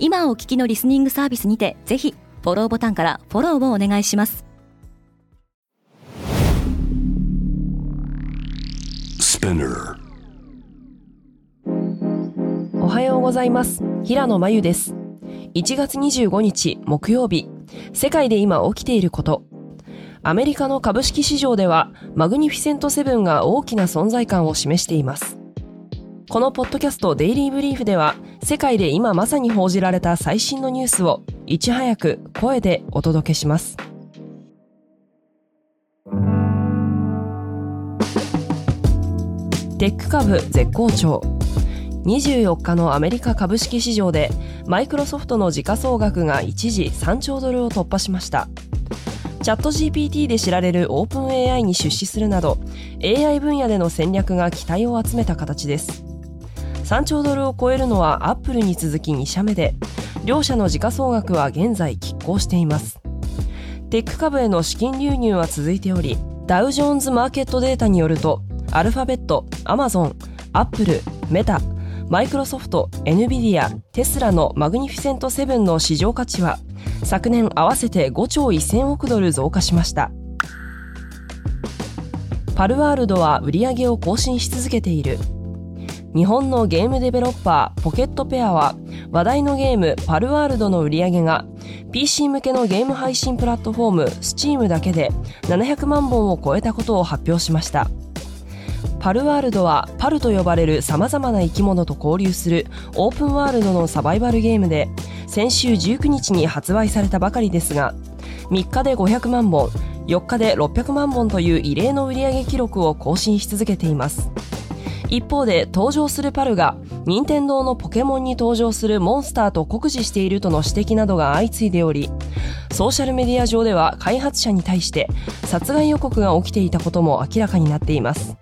今お聞きのリスニングサービスにてぜひフォローボタンからフォローをお願いします。おはようございます。平野真由です。1月25日木曜日。世界で今起きていること。アメリカの株式市場ではマグニフィセントセブンが大きな存在感を示しています。このポッドキャストデイリーブリーフでは世界で今まさに報じられた最新のニュースをいち早く声でお届けします。テック株絶好調。24日のアメリカ株式市場でマイクロソフトの時価総額が一時3兆ドルを突破しました。チャット GPT で知られるオープン AI に出資するなど AI 分野での戦略が期待を集めた形です。3兆ドルを超えるのはアップルに続き2社目で両社の時価総額は現在拮抗していますテック株への資金流入は続いておりダウジョーンズマーケットデータによるとアルファベット、アマゾン、アップル、メタ、マイクロソフト、エヌビディア、テスラのマグニフィセント7の市場価値は昨年合わせて5兆1000億ドル増加しました。パルワールドは売上を更新し続けている。日本のゲームデベロッパーポケットペアは話題のゲームパルワールドの売り上げが PC 向けのゲーム配信プラットフォーム Steam だけで700万本を超えたことを発表しました。パルワールドはパルと呼ばれる様々な生き物と交流するオープンワールドのサバイバルゲームで先週19日に発売されたばかりですが3日で500万本4日で600万本という異例の売上記録を更新し続けています一方で登場するパルが任天堂のポケモンに登場するモンスターと酷似しているとの指摘などが相次いでおりソーシャルメディア上では開発者に対して殺害予告が起きていたことも明らかになっています。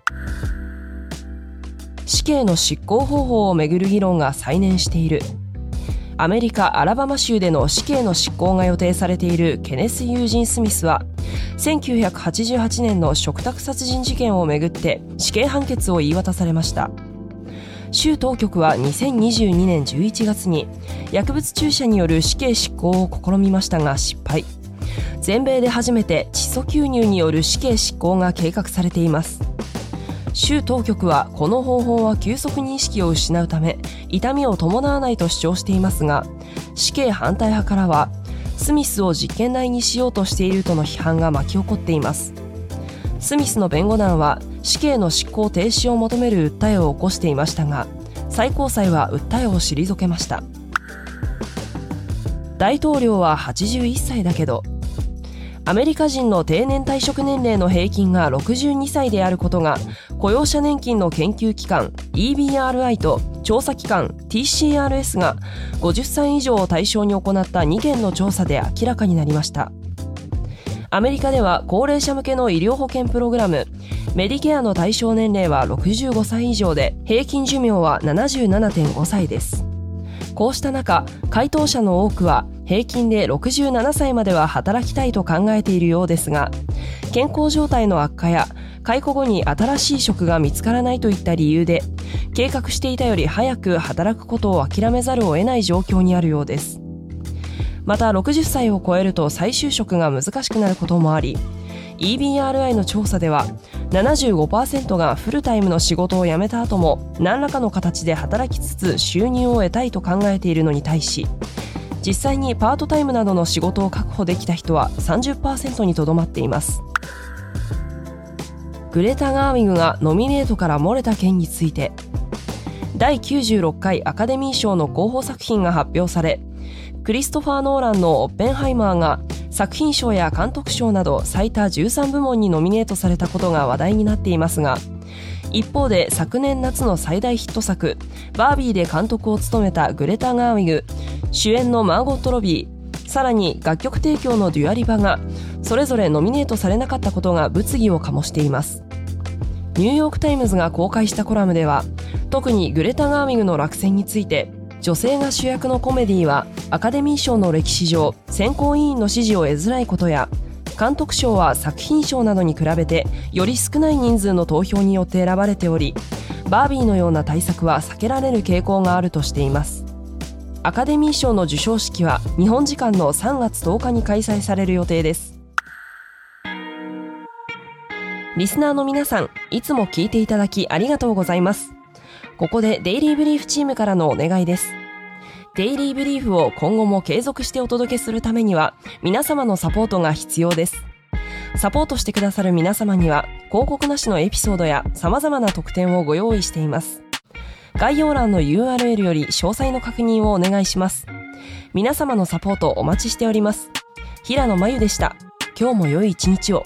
死刑の執行方法をめぐる議論が再燃している。アメリカ・アラバマ州での死刑の執行が予定されているケネス・ユージン・スミスは1988年の嘱託殺人事件をめぐって死刑判決を言い渡されました。州当局は2022年11月に薬物注射による死刑執行を試みましたが失敗。全米で初めて窒素吸入による死刑執行が計画されています。州当局はこの方法は急速に意識を失うため痛みを伴わないと主張していますが死刑反対派からはスミスを実験台にしようとしているとの批判が巻き起こっています。スミスの弁護団は死刑の執行停止を求める訴えを起こしていましたが最高裁は訴えを退けました。大統領は81歳だけどアメリカ人の定年退職年齢の平均が62歳であることが雇用者年金の研究機関 EBRI と調査機関 TCRS が50歳以上を対象に行った2件の調査で明らかになりました。アメリカでは高齢者向けの医療保険プログラムメディケアの対象年齢は65歳以上で平均寿命は77.5歳です。こうした中回答者の多くは平均で67歳までは働きたいと考えているようですが健康状態の悪化や解雇後に新しい職が見つからないといった理由で計画していたより早く働くことを諦めざるを得ない状況にあるようです。また60歳を超えると再就職が難しくなることもあり EBRI の調査では75%がフルタイムの仕事を辞めた後も何らかの形で働きつつ収入を得たいと考えているのに対し実際にパートタイムなどの仕事を確保できた人は30%にとどまっています。グレタ・ガーウィグがノミネートから漏れた件について第96回アカデミー賞の候補作品が発表されクリストファー・ノーランのオッペンハイマーが作品賞や監督賞など最多13部門にノミネートされたことが話題になっていますが一方で昨年夏の最大ヒット作「バービー」で監督を務めたグレタ・ガーウィグ主演のマーゴット・ロビーさらに楽曲提供のデュアリバがそれぞれノミネートされなかったことが物議を醸しています。ニューヨーク・タイムズが公開したコラムでは特にグレタ・ガーミグの落選について女性が主役のコメディはアカデミー賞の歴史上選考委員の支持を得づらいことや監督賞は作品賞などに比べてより少ない人数の投票によって選ばれておりバービーのような対策は避けられる傾向があるとしています。アカデミー賞の授賞式は日本時間の3月10日に開催される予定です。リスナーの皆さんいつも聞いていただきありがとうございます。ここでデイリーブリーフチームからのお願いです。デイリーブリーフを今後も継続してお届けするためには皆様のサポートが必要です。サポートしてくださる皆様には広告なしのエピソードや様々な特典をご用意しています。概要欄の URL より詳細の確認をお願いします。皆様のサポートお待ちしております。平野真由でした。今日も良い一日を。